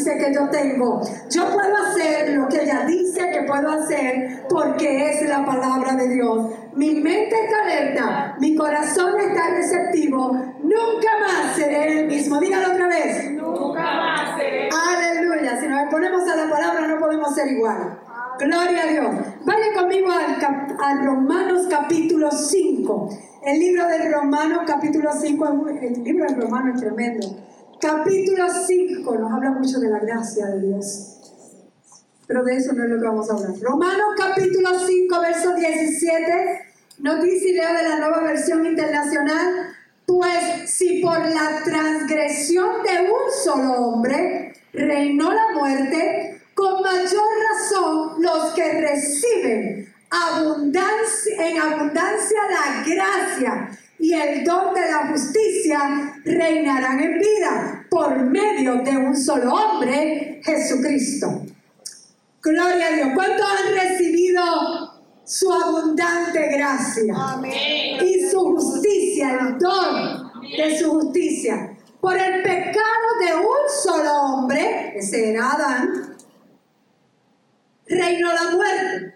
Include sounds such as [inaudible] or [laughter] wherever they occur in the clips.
dice que yo tengo. Yo puedo hacer lo que ella dice que puedo hacer porque es la palabra de Dios. Mi mente está alerta, mi corazón está receptivo. Nunca más seré el mismo. Dígalo otra vez. Nunca más seré. Aleluya. Si nos ponemos a la palabra no podemos ser igual. Gloria a Dios. Vaya conmigo al, Romanos capítulo 5. El libro de Romanos capítulo 5, el libro de Romanos es tremendo. Capítulo 5 nos habla mucho de la gracia de Dios. Pero de eso no es lo que vamos a hablar. Romanos capítulo 5, verso 17, nos dice leo de la nueva versión internacional, pues si por la transgresión de un solo hombre reinó la muerte, con mayor razón los que reciben abundancia, en abundancia la gracia y el don de la justicia reinarán en vida por medio de un solo hombre, Jesucristo. Gloria a Dios. ¿Cuántos han recibido su abundante gracia? Y su justicia, el don de su justicia. Por el pecado de un solo hombre, ese era Adán, reinó la muerte.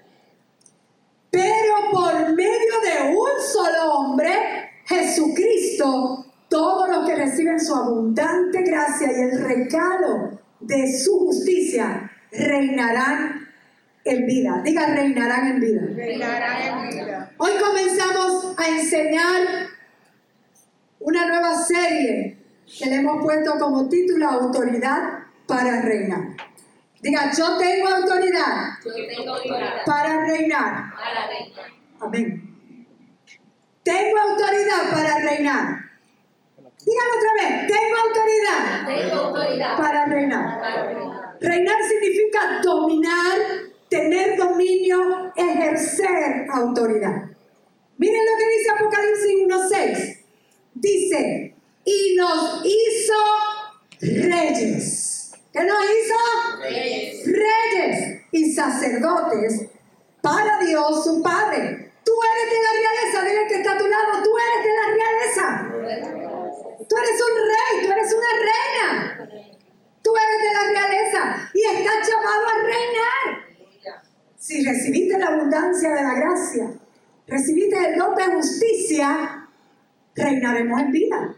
Pero por medio de un solo hombre, Jesucristo, todos los que reciben su abundante gracia y el regalo de su justicia, reinarán en vida. Diga, reinarán en vida. Reinarán en vida. Hoy comenzamos a enseñar una nueva serie que le hemos puesto como título Autoridad para reinar. Diga, yo tengo autoridad, para reinar. Amén. Tengo autoridad para reinar. Dígalo otra vez, tengo autoridad, para reinar. reinar. significa dominar, tener dominio, ejercer autoridad. Miren lo que dice Apocalipsis 1.6. Dice, y nos hizo reyes ¿Qué nos hizo? Reyes. Reyes y sacerdotes para Dios su Padre. Tú eres de la realeza, dile que está a tu lado, tú eres de la realeza. Tú eres un rey, tú eres una reina. Tú eres de la realeza y estás llamado a reinar. Si recibiste la abundancia de la gracia, recibiste el don de justicia, reinaremos en vida.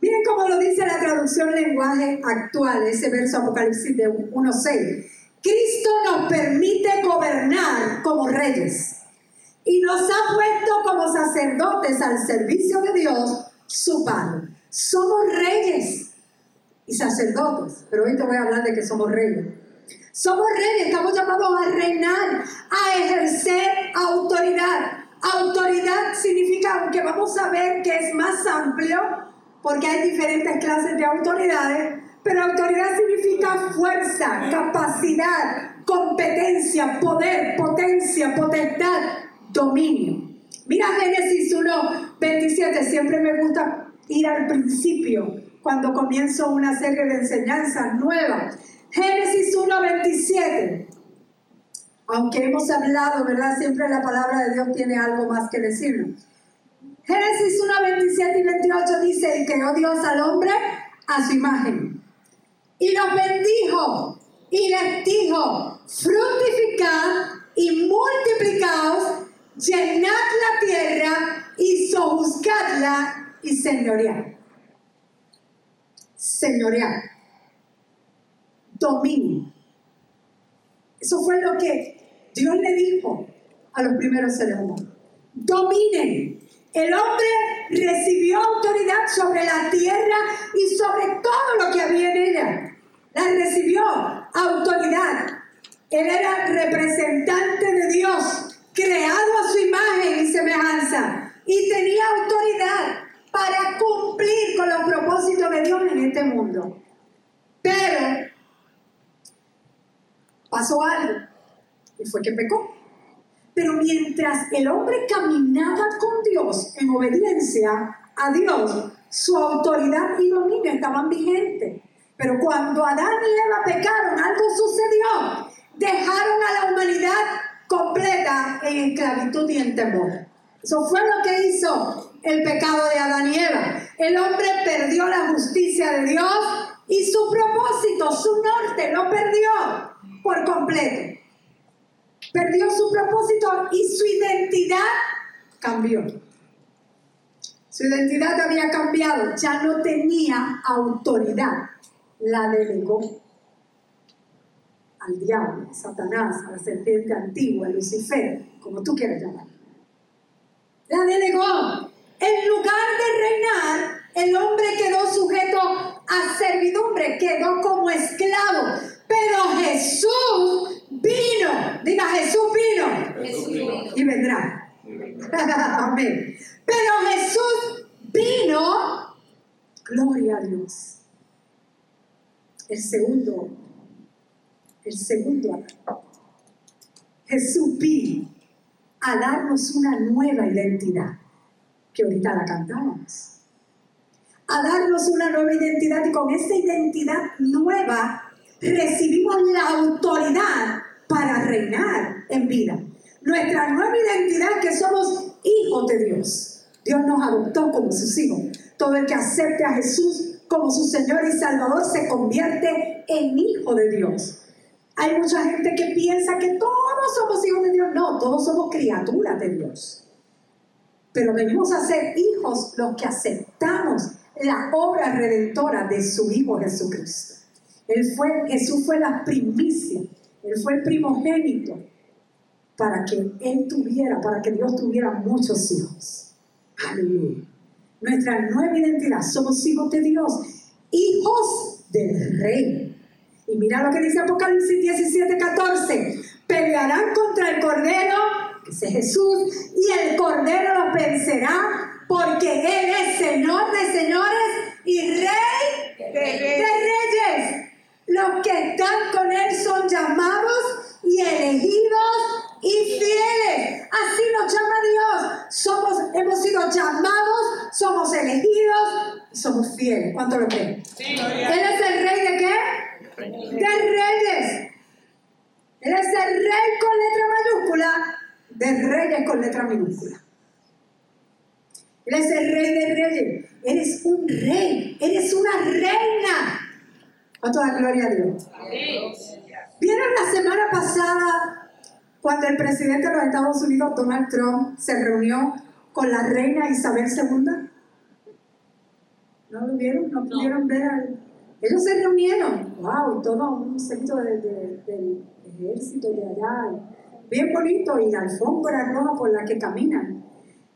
Miren cómo lo dice la traducción lenguaje actual, ese verso Apocalipsis de 1.6. Cristo nos permite gobernar como reyes y nos ha puesto como sacerdotes al servicio de Dios, su Padre. Somos reyes y sacerdotes, pero hoy te voy a hablar de que somos reyes. Somos reyes, estamos llamados a reinar, a ejercer autoridad. Autoridad significa, aunque vamos a ver que es más amplio, porque hay diferentes clases de autoridades, pero autoridad significa fuerza, capacidad, competencia, poder, potencia, potestad, dominio. Mira Génesis 1, 27, siempre me gusta ir al principio cuando comienzo una serie de enseñanzas nuevas. Génesis 1, 27. Aunque hemos hablado, ¿verdad? Siempre la palabra de Dios tiene algo más que decirnos. Génesis 1, 27 y 28 dice, y creó Dios al hombre a su imagen. Y los bendijo y les dijo, fructificad y multiplicaos, llenad la tierra y sojuzgadla y señoread. Señoread. Dominio. Eso fue lo que Dios le dijo a los primeros seres humanos. Dominen el hombre recibió autoridad sobre la tierra y sobre todo lo que había en ella. La recibió autoridad. Él era representante de Dios, creado a su imagen y semejanza, y tenía autoridad para cumplir con los propósitos de Dios en este mundo. Pero pasó algo, y fue que pecó. Pero mientras el hombre caminaba con Dios en obediencia a Dios, su autoridad y dominio estaban vigentes. Pero cuando Adán y Eva pecaron, algo sucedió. Dejaron a la humanidad completa en esclavitud y en temor. Eso fue lo que hizo el pecado de Adán y Eva. El hombre perdió la justicia de Dios y su propósito, su norte, lo perdió por completo. Perdió su propósito y su identidad cambió. Su identidad había cambiado, ya no tenía autoridad, la delegó al diablo, a Satanás, a la serpiente antigua, a Lucifer, como tú quieras llamar. La delegó. En lugar de reinar, el hombre quedó sujeto a servidumbre, quedó como esclavo. Pero Jesús vino, diga Jesús vino, Jesús vino. y vendrá. [laughs] Amén. Pero Jesús vino, gloria a Dios. El segundo, el segundo acto. Jesús vino a darnos una nueva identidad, que ahorita la cantábamos. A darnos una nueva identidad y con esta identidad nueva recibimos la autoridad para reinar en vida. Nuestra nueva identidad que somos hijos de Dios. Dios nos adoptó como sus hijos. Todo el que acepte a Jesús como su Señor y Salvador se convierte en hijo de Dios. Hay mucha gente que piensa que todos somos hijos de Dios. No, todos somos criaturas de Dios. Pero venimos a ser hijos los que aceptamos la obra redentora de su Hijo Jesucristo. Él fue, Jesús fue la primicia, Él fue el primogénito para que Él tuviera, para que Dios tuviera muchos hijos. Aleluya. Nuestra nueva identidad, somos hijos de Dios, hijos del Rey. Y mira lo que dice Apocalipsis 17, 14. Pelearán contra el Cordero, que es Jesús, y el Cordero los vencerá, porque Él es Señor de señores y Rey De reyes. Los que están con Él son llamados y elegidos y fieles. Así nos llama Dios. Somos, hemos sido llamados, somos elegidos y somos fieles. ¿Cuánto lo creen? Él es el rey de qué? De reyes. Él es el rey con letra mayúscula, de reyes con letra minúscula. Él es el rey de reyes. Eres un rey, eres una reina. ¿Cuánto da gloria a Dios? ¿Vieron la semana pasada cuando el presidente de los Estados Unidos, Donald Trump, se reunió con la reina Isabel II? ¿No lo vieron? ¿No pudieron ver al... Ellos se reunieron, wow, todo un sector de- de- del ejército de allá, bien bonito, y la alfombra roja por la que caminan.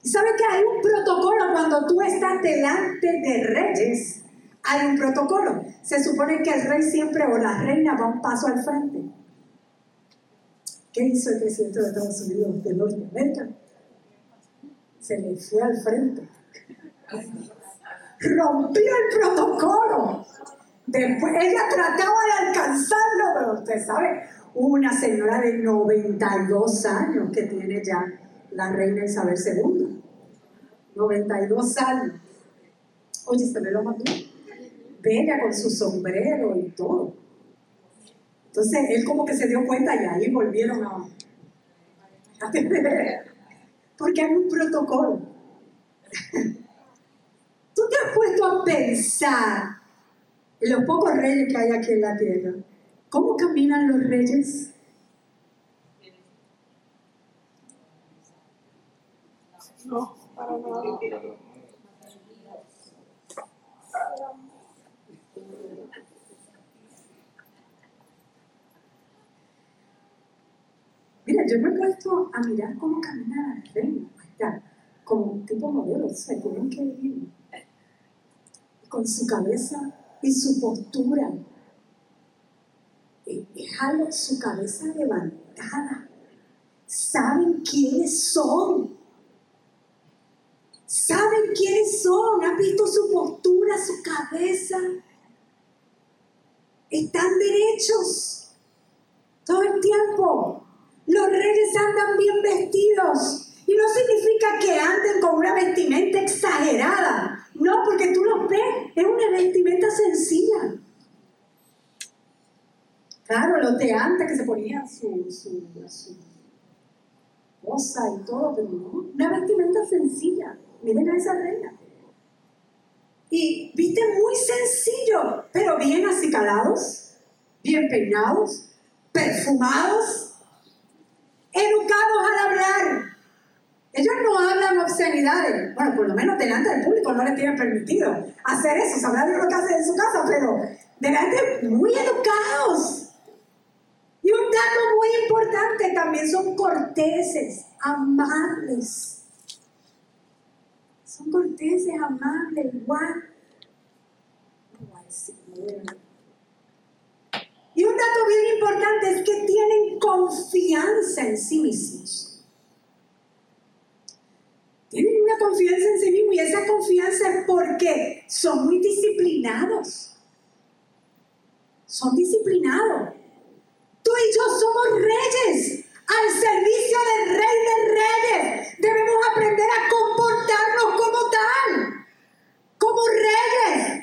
¿Y sabe que hay un protocolo cuando tú estás delante de reyes? Hay un protocolo. Se supone que el rey siempre o la reina va un paso al frente. ¿Qué hizo el presidente de Estados Unidos de Norteamérica? Se le fue al frente. Rompió el protocolo. Después ella trataba de alcanzarlo, pero usted sabe, una señora de 92 años que tiene ya la reina Isabel II. 92 años. Oye, se me lo mató. Bella con su sombrero y todo. Entonces él como que se dio cuenta y ahí volvieron a... [laughs] Porque hay un protocolo. [laughs] ¿Tú te has puesto a pensar en los pocos reyes que hay aquí en la tierra? ¿Cómo caminan los reyes? No, para nada. Mira, yo me he puesto a mirar cómo camina la reina. Como un tipo modelo, o sea, tienen que ir con su cabeza y su postura. Eh, algo, su cabeza levantada. Saben quiénes son. Saben quiénes son. ¿Han visto su postura, su cabeza? Están derechos todo el tiempo. Los reyes andan bien vestidos. Y no significa que anden con una vestimenta exagerada. No, porque tú los ves, es una vestimenta sencilla. Claro, los de antes que se ponían su, su, su pomposa y todo, pero no, una vestimenta sencilla. Miren a esa reina. Y viste muy sencillo, pero bien acicalados, bien peinados, perfumados, educados al hablar. Ellos no hablan obscenidades. Bueno, por lo menos delante del público no les tienen permitido hacer eso, sabrá de lo que hacen en su casa, pero delante muy educados. Y un dato muy importante, también son corteses, amables. Son corteses, amables, igual. Y un dato bien importante es que tienen confianza en sí mismos. Tienen confianza en sí mismos y esa confianza es porque son muy disciplinados. Son disciplinados. Tú y yo somos reyes al servicio del rey de reyes. Debemos aprender a comportarnos como tal, como reyes.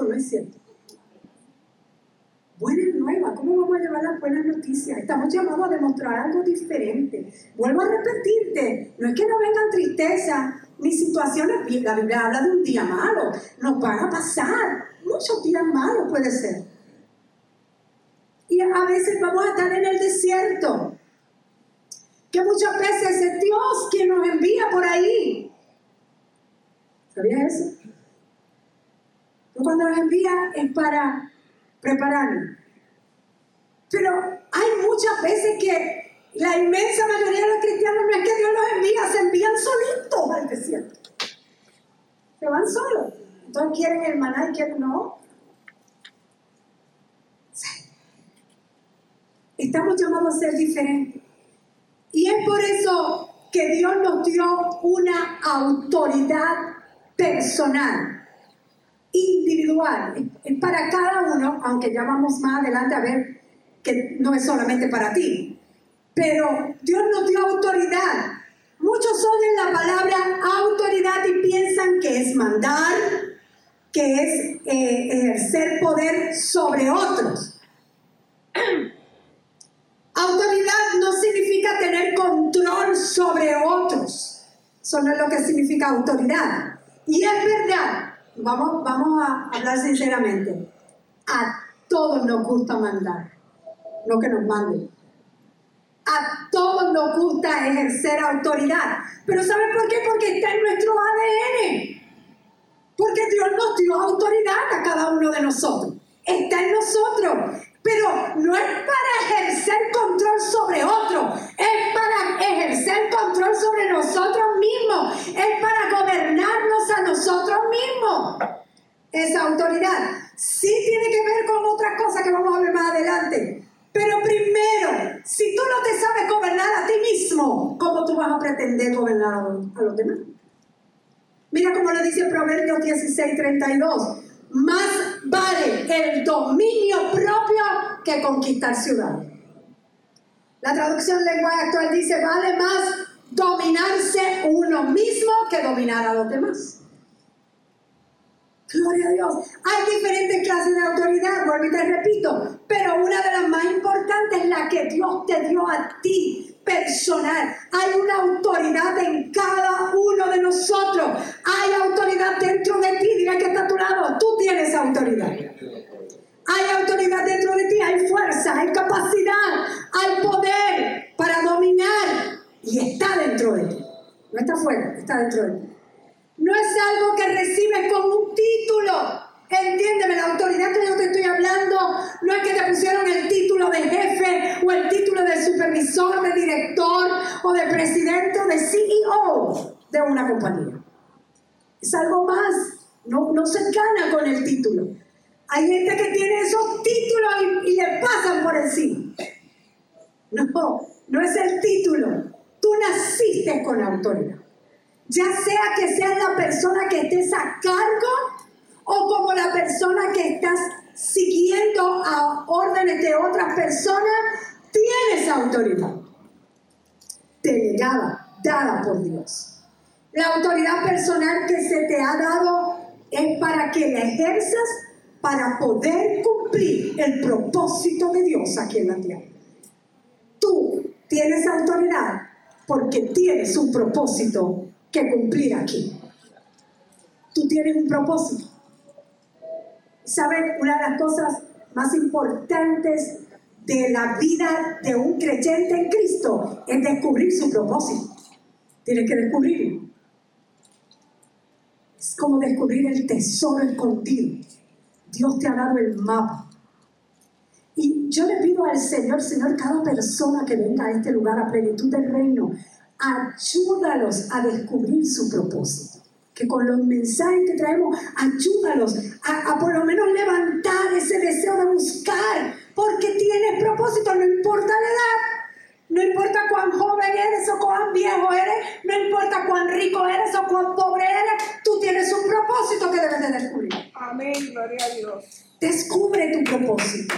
O no es cierto? Buenas nuevas, ¿cómo vamos a llevar las buenas noticias? Estamos llamados a demostrar algo diferente. Vuelvo a repetirte, no es que no vengan tristeza ni situaciones, la Biblia habla de un día malo, nos van a pasar, muchos días malos puede ser. Y a veces vamos a estar en el desierto, que muchas veces es Dios quien nos envía por ahí. ¿Sabías eso? Cuando nos envía es para prepararnos. Pero hay muchas veces que la inmensa mayoría de los cristianos no es que Dios los envía, se envían solitos al desierto. Se van solos. Entonces quieren el maná y quieren no. Estamos llamados a ser diferentes. Y es por eso que Dios nos dio una autoridad personal, individual. Es para cada uno, aunque ya vamos más adelante a ver que no es solamente para ti. Pero Dios nos dio autoridad. Muchos oyen la palabra autoridad y piensan que es mandar, que es eh, ejercer poder sobre otros. [clears throat] Autoridad no significa tener control sobre otros. Eso no es lo que significa autoridad. Y es verdad, vamos, vamos a hablar sinceramente, a todos nos gusta mandar, no que nos manden. A todos nos gusta ejercer autoridad. Pero ¿saben por qué? Porque está en nuestro ADN. Porque Dios nos dio autoridad a cada uno de nosotros. Está en nosotros. Pero no es para ejercer control sobre otro, es para ejercer control sobre nosotros mismos, es para gobernarnos a nosotros mismos. Esa autoridad sí tiene que ver con otras cosas que vamos a ver más adelante. Pero primero, si tú no te sabes gobernar a ti mismo, ¿cómo tú vas a pretender gobernar a los demás? Mira cómo lo dice Proverbios 16, 32 más vale el dominio propio que conquistar ciudades. La traducción lenguaje actual dice, vale más dominarse uno mismo que dominar a los demás. Gloria a Dios. Hay diferentes clases de autoridad, vuelvo y te repito, pero una de las más importantes es la que Dios te dio a ti personal. Hay una autoridad en cada uno de nosotros. Hay autoridad dentro de ti. Dile que está a tu lado. Tú tienes autoridad. Hay autoridad dentro de ti. Hay fuerza, hay capacidad, hay poder para dominar. Y está dentro de ti. No está fuera, está dentro de ti. No es algo que recibes con un título. Entiéndeme, la autoridad que yo te estoy hablando no es que te pusieron el título de jefe o el título de supervisor, de director o de presidente o de CEO de una compañía. Es algo más, no, no se gana con el título. Hay gente que tiene esos títulos y, y le pasan por encima. No, no es el título. Tú naciste con autoridad. Ya sea que seas la persona que estés a cargo o como la persona que estás siguiendo a órdenes de otras personas, tienes autoridad. Delegada, dada por Dios. La autoridad personal que se te ha dado es para que la ejerzas para poder cumplir el propósito de Dios aquí en la tierra. Tú tienes autoridad porque tienes un propósito que cumplir aquí. Tú tienes un propósito. ¿Saben? Una de las cosas más importantes de la vida de un creyente en Cristo es descubrir su propósito. Tienes que descubrirlo. Es como descubrir el tesoro escondido. Dios te ha dado el mapa. Y yo le pido al Señor, Señor, cada persona que venga a este lugar a plenitud del reino, ayúdalos a descubrir su propósito que con los mensajes que traemos, ayúdalos a, por lo menos levantar ese deseo de buscar, porque tienes propósito, no importa la edad, no importa cuán joven eres o cuán viejo eres, no importa cuán rico eres o cuán pobre eres, tú tienes un propósito que debes de descubrir. Amén, gloria a Dios. Descubre tu propósito.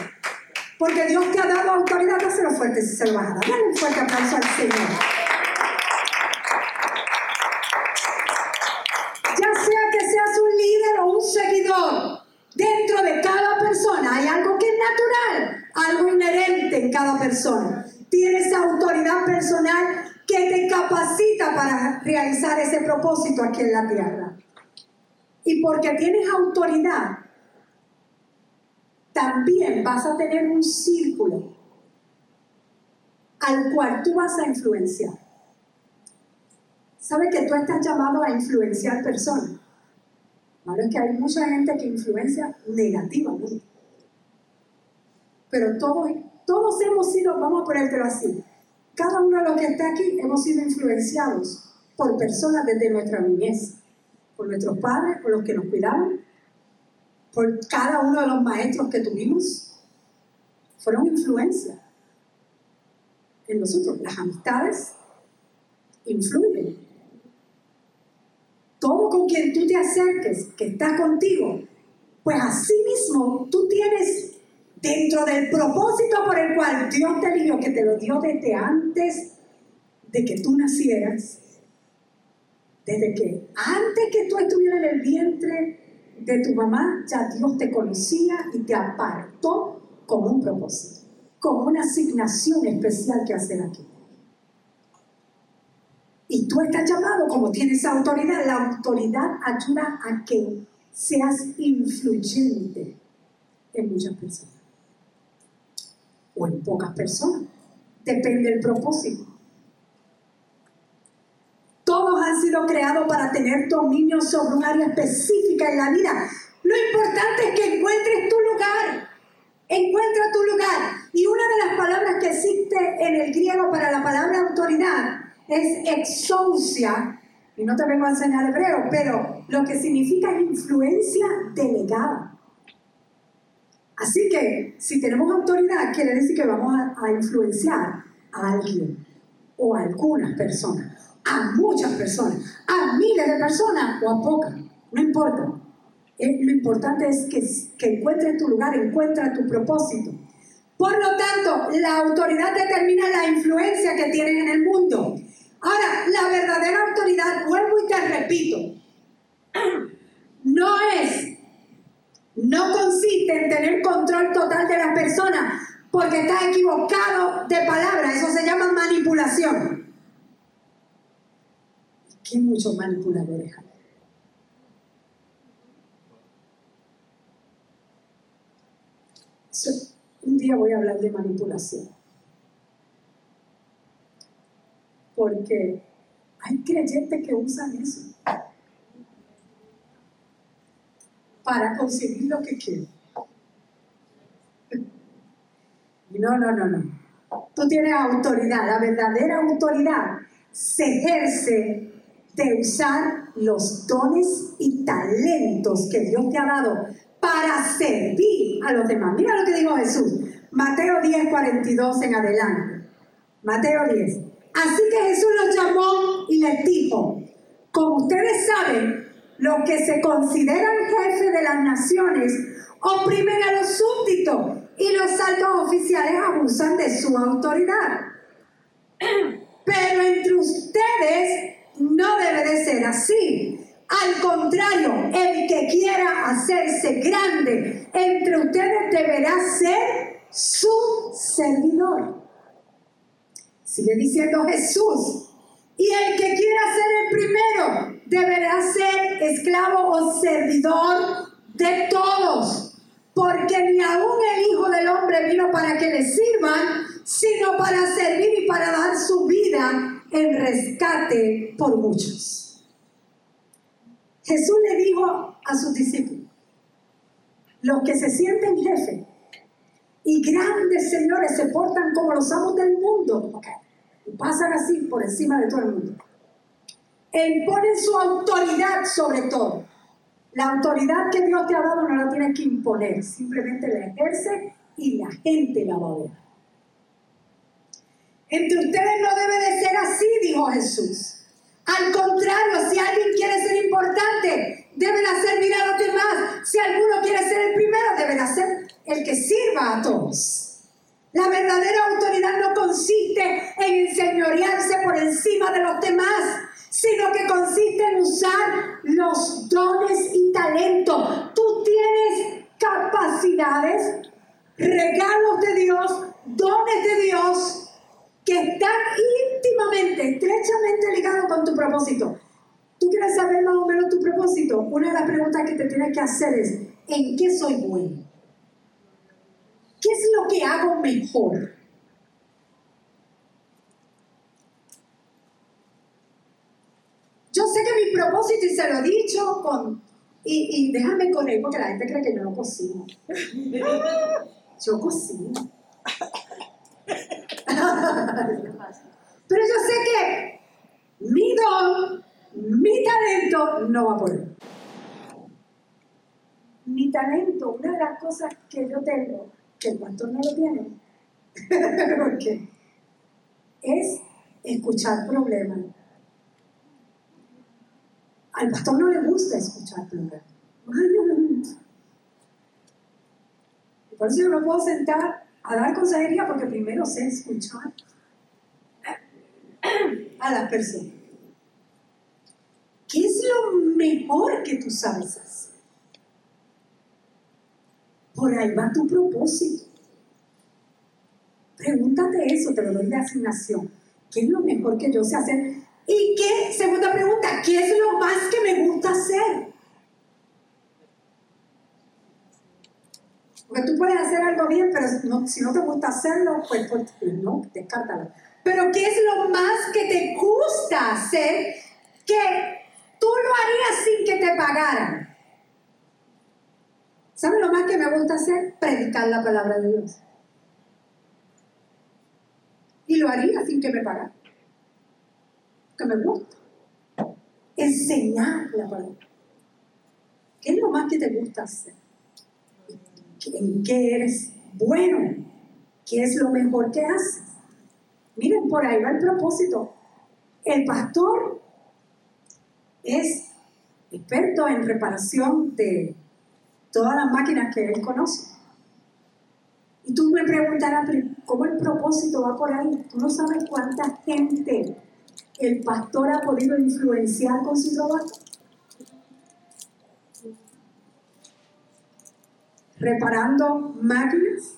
Porque Dios te ha dado autoridad, dáselo fuerte si se lo vas a dar. Dale un fuerte aplauso al Señor. seguidor. Dentro de cada persona hay algo que es natural, algo inherente en cada persona. Tienes autoridad personal que te capacita realizar ese propósito aquí en la tierra. Y porque tienes autoridad, también vas a tener un círculo al cual tú vas a influenciar. ¿Sabes que tú estás llamado a influenciar personas? es que hay mucha gente que influencia negativamente. Pero todos, todos hemos sido, vamos a ponértelo así, cada uno de los que está aquí hemos sido influenciados por personas desde nuestra niñez, por nuestros padres, por los que nos cuidaban, por cada uno de los maestros que tuvimos. Fueron influencia en nosotros. Las amistades influyen todo con quien tú te acerques, que está contigo, pues así mismo tú tienes dentro del propósito por el cual Dios te eligió, que te lo dio desde antes de que tú nacieras, desde que antes que tú estuvieras en el vientre de tu mamá, ya Dios te conocía y te apartó con un propósito, con una asignación especial que hacer aquí. Y tú estás llamado, como tienes autoridad, la autoridad ayuda a que seas influyente en muchas personas. O en pocas personas. Depende del propósito. sido creado para tener dominio sobre un área específica en la vida. Lo importante es que encuentres tu lugar. Encuentra tu lugar. Y una de las palabras que existe en el griego para la palabra autoridad es exousia. Y no te vengo a enseñar hebreo, pero lo que significa es influencia delegada. Así que si tenemos autoridad, quiere decir que vamos a, influenciar a alguien o a algunas personas, a muchas personas, a miles de personas o a pocas, no importa. Eh, lo importante es que, que encuentres tu lugar, encuentra tu propósito. Por lo tanto, la autoridad determina la influencia que tienes en el mundo. Ahora, la verdadera autoridad, vuelvo y te repito, [clears throat] no es, no consiste en tener control total de las personas porque estás equivocado de palabra, eso se llama manipulación. ¿Qué muchos manipuladores hay? un día voy a hablar de manipulación. Porque hay creyentes que usan eso para conseguir lo que quieren. No, no, no, no. Tú tienes autoridad. La verdadera autoridad se ejerce de usar los dones y talentos que Dios te ha dado para servir a los demás. Mira lo que dijo Jesús. Mateo 10, 42 en adelante. Mateo 10. Así que Jesús los llamó y les dijo, como ustedes saben, los que se consideran jefes de las naciones oprimen a los súbditos y los altos oficiales abusan de su autoridad. [clears throat] Pero entre ustedes no debe de ser así. Al contrario, el que quiera hacerse grande entre ustedes deberá ser su servidor. Sigue diciendo Jesús. Y el que quiera ser el primero deberá ser esclavo o servidor de todos. Porque ni aún el Hijo del Hombre vino para que le sirvan, sino para servir y para dar su vida en rescate por muchos. Jesús le dijo a sus discípulos, los que se sienten jefes y grandes señores se portan como los amos del mundo, pasan así por encima de todo el mundo. Imponen su autoridad sobre todo. La autoridad que Dios te ha dado no la tienes que imponer, simplemente la ejerce y la gente la va. Entre ustedes no debe de ser así, dijo Jesús. Al contrario, si alguien quiere ser importante, debe de servir a los demás. Si alguno quiere ser el primero, debe de ser el que sirva a todos. La verdadera autoridad no consiste en enseñorearse por encima de los demás, sino que consiste en usar los dones y talentos. Tú tienes capacidades, regalos de Dios, dones de Dios que están íntimamente, estrechamente ligados con tu propósito. ¿Tú quieres saber más o menos tu propósito? Una de las preguntas que te tienes que hacer es, ¿en qué soy bueno? ¿Qué es lo que hago mejor? Yo sé que mi propósito, y se lo he dicho, con, y, y déjame con él, porque la gente cree que yo no cocino. [laughs] Yo cocino. Pero yo sé que mi don, mi talento no va a poder. Mi talento, una de las cosas que yo tengo, que pastor no lo tiene, [laughs] porque es escuchar problemas. Al pastor no le gusta escuchar problemas. Por eso yo no puedo sentar a dar consejería porque primero sé escuchar a las personas. ¿Qué es lo mejor que tú sabes hacer? Por ahí va tu propósito. Pregúntate eso, te lo doy de asignación. ¿Qué es lo mejor que yo sé hacer? Y qué, segunda pregunta, ¿qué es lo más que me gusta hacer? Porque tú puedes hacer algo bien, pero si no te gusta hacerlo, pues, pues, no, descártalo. Pero ¿qué es lo más que te gusta hacer que ¿Sabe lo más que me gusta hacer? Predicar la palabra de Dios. Y lo haría sin que me pagara. Que me gusta. Enseñar la palabra. ¿Qué es lo más que te gusta hacer? ¿En qué eres bueno? ¿Qué es lo mejor que haces? Miren, por ahí va el propósito. El pastor es experto en reparación de todas las máquinas que él conoce. Y tú me preguntarás, ¿cómo el propósito va por ahí? Tú no sabes cuánta gente el pastor ha podido influenciar con su trabajo. Reparando máquinas.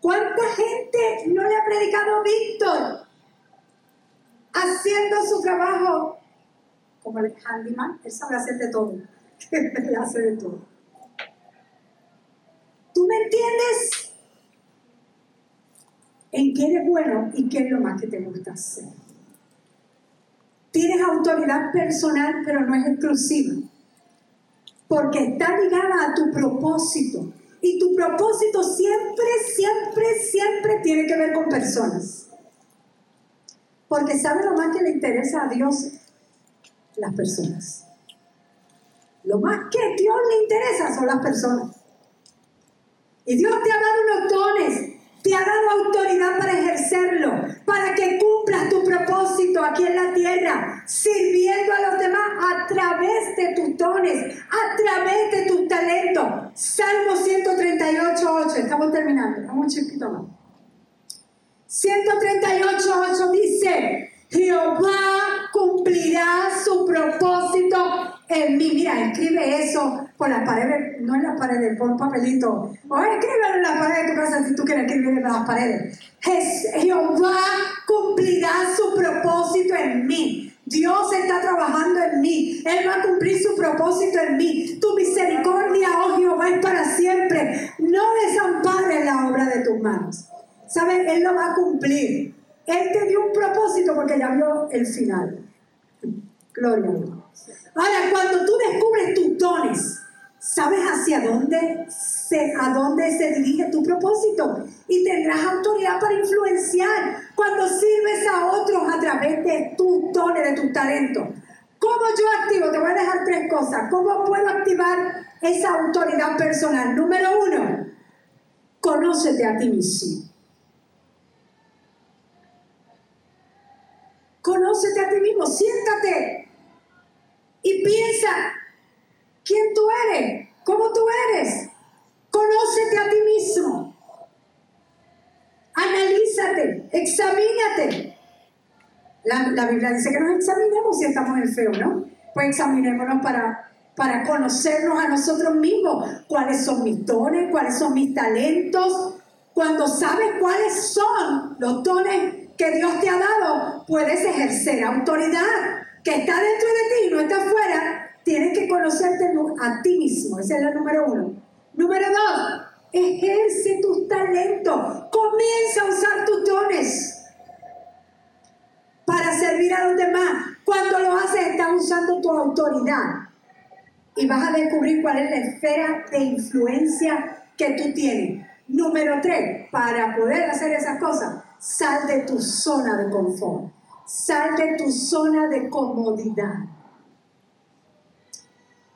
¿Cuánta gente no le ha predicado a Víctor haciendo su trabajo como el handyman? Él sabe hacer de todo. [laughs] Él hace de todo. ¿Tú me entiendes? en qué eres bueno y qué es lo más que te gusta hacer. Tienes autoridad personal, pero no es exclusiva, porque está ligada a tu propósito. Y tu propósito siempre, siempre, siempre tiene que ver con personas. Porque ¿sabe lo más que le interesa a Dios? Las personas. Lo más que a Dios le interesa son las personas. Y Dios te ha dado unos dones te ha dado autoridad para ejercerlo, para que cumplas tu propósito aquí en la tierra, sirviendo a los demás a través de tus dones, a través de tus talentos. Salmo 138, 8, estamos terminando, vamos un chiquito más. 138, 8 dice, Jehová cumplirá su propósito en mí. Mira, escribe eso por las paredes, no en las paredes, por un papelito. O escríbelo en las paredes de tu casa si tú quieres escribir en las paredes. Jehová cumplirá su propósito en mí. Dios está trabajando en mí. Él va a cumplir su propósito en mí. Tu misericordia, oh Jehová, es para siempre. No desampares la obra de tus manos. ¿Sabes? Él lo va a cumplir. Él te dio un propósito porque ya vio el final. Gloria a Dios. Ahora, cuando tú descubres tus dones, sabes hacia dónde se, a dónde se dirige tu propósito y tendrás autoridad para influenciar cuando sirves a otros a través de tus dones, de tus talentos. ¿Cómo yo activo? Te voy a dejar tres cosas. ¿Cómo puedo activar esa autoridad personal? Número uno, conócete a ti mismo. Conócete a ti mismo, siéntate y piensa quién tú eres, cómo tú eres. Conócete a ti mismo. Analízate, examínate. La, Biblia dice que nos examinemos si estamos en feo, ¿no? Pues examinémonos para, para conocernos a nosotros mismos. ¿Cuáles son mis dones? ¿Cuáles son mis talentos? Cuando sabes cuáles son los dones que Dios te ha dado, puedes ejercer autoridad que está dentro de ti y no está afuera, tienes que conocerte a ti mismo. Esa es la número uno. Número dos, ejerce tus talentos. Comienza a usar tus dones para servir a los demás. Cuando lo haces, estás usando tu autoridad. Y vas a descubrir cuál es la esfera de influencia que tú tienes. Número tres, para poder hacer esas cosas, sal de tu zona de confort. Sal de tu zona de comodidad.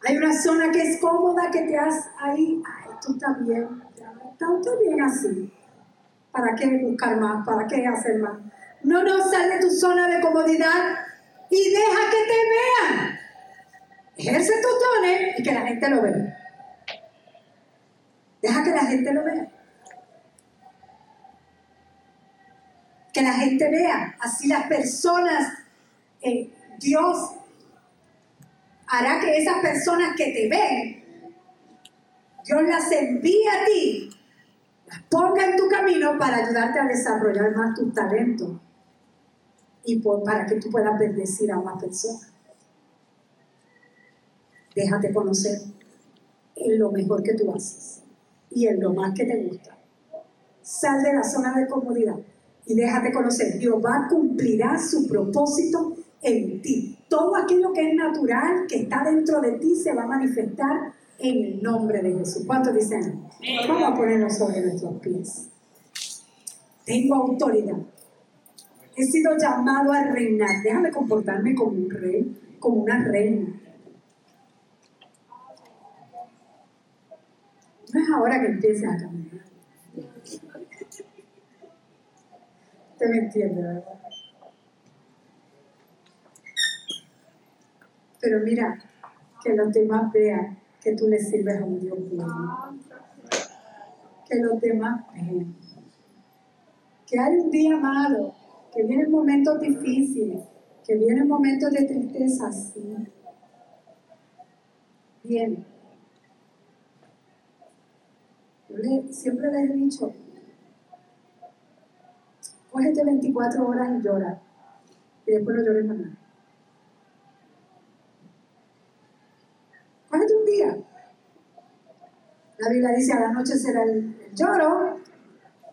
Hay una zona que es cómoda que te has ahí, ay, tú estás bien, está bien así. ¿Para qué buscar más? ¿Para qué hacer más? No, no, sal de tu zona de comodidad y deja que te vean. Ejerce tus dones y que la gente lo vea. Deja que la gente lo vea. Que la gente vea. Así las personas, eh, Dios hará que esas personas que te ven, Dios las envíe a ti, las ponga en tu camino para ayudarte a desarrollar más tus talentos y para que tú puedas bendecir a más personas. Déjate conocer en lo mejor que tú haces y en lo más que te gusta. Sal de la zona de comodidad y déjate conocer. Jehová cumplirá su propósito en ti. Todo aquello que es natural, que está dentro de ti, se va a manifestar en el nombre de Jesús. ¿Cuántos dicen? Vamos a ponernos sobre nuestros pies. Tengo autoridad. He sido llamado a reinar. Déjame comportarme como un rey, como una reina. No es ahora que empieces a caminar. Usted me entiende, ¿verdad? Pero mira, que los demás vean que tú le sirves a un Dios bueno. Que los demás vean. Que hay un día malo, que vienen momentos difíciles, que vienen momentos de tristeza. Bien. Yo siempre les he dicho, cógete 24 horas y llora, y después no llores más. Cógete un día. La Biblia dice, a la noche será el lloro,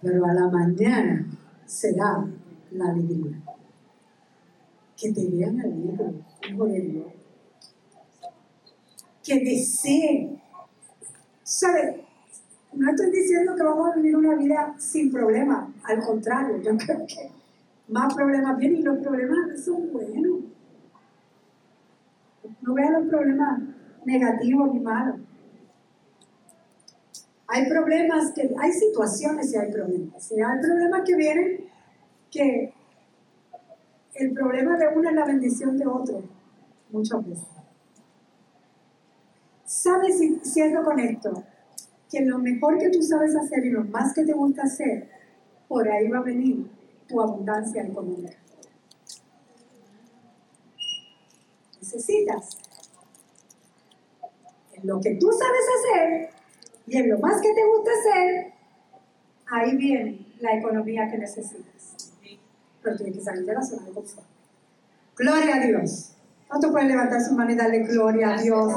pero a la mañana será la alegría. Que te vean alegre, hijo de Dios. Que deseen. ¿Sabes? No estoy diciendo que vamos a vivir una vida sin problemas. Al contrario, yo creo que más problemas vienen y los problemas son buenos. No vean los problemas negativos ni malos. Hay problemas que, hay situaciones y hay problemas. Hay problemas que vienen que el problema de uno es la bendición de otro, muchas veces. ¿Sabes, y cierro con esto, que lo mejor que tú sabes hacer y lo más que te gusta hacer, por ahí va a venir tu abundancia económica. Necesitas en lo que tú sabes hacer y en lo más que te gusta hacer, ahí viene la economía que necesitas. Pero tienes que salir de la zona de confort. Gloria a Dios. ¿Cuánto pueden levantar su mano y darle gloria a Dios?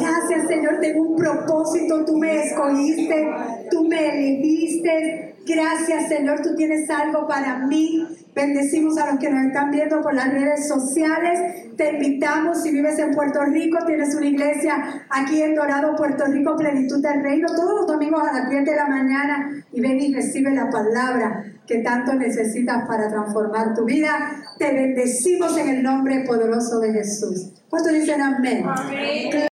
Gracias, Señor. Tengo un propósito. Tú me escogiste. Tú me elegiste. Gracias, Señor. Tú tienes algo para mí. Bendecimos a los que nos están viendo por las redes sociales. Te invitamos, si vives en Puerto Rico, tienes una iglesia aquí en Dorado, Puerto Rico, Plenitud del Reino, todos los domingos a las 10 de la mañana y ven y recibe la palabra que tanto necesitas para transformar tu vida. Te bendecimos en el nombre poderoso de Jesús. ¿Cuántos dicen amén? Amén.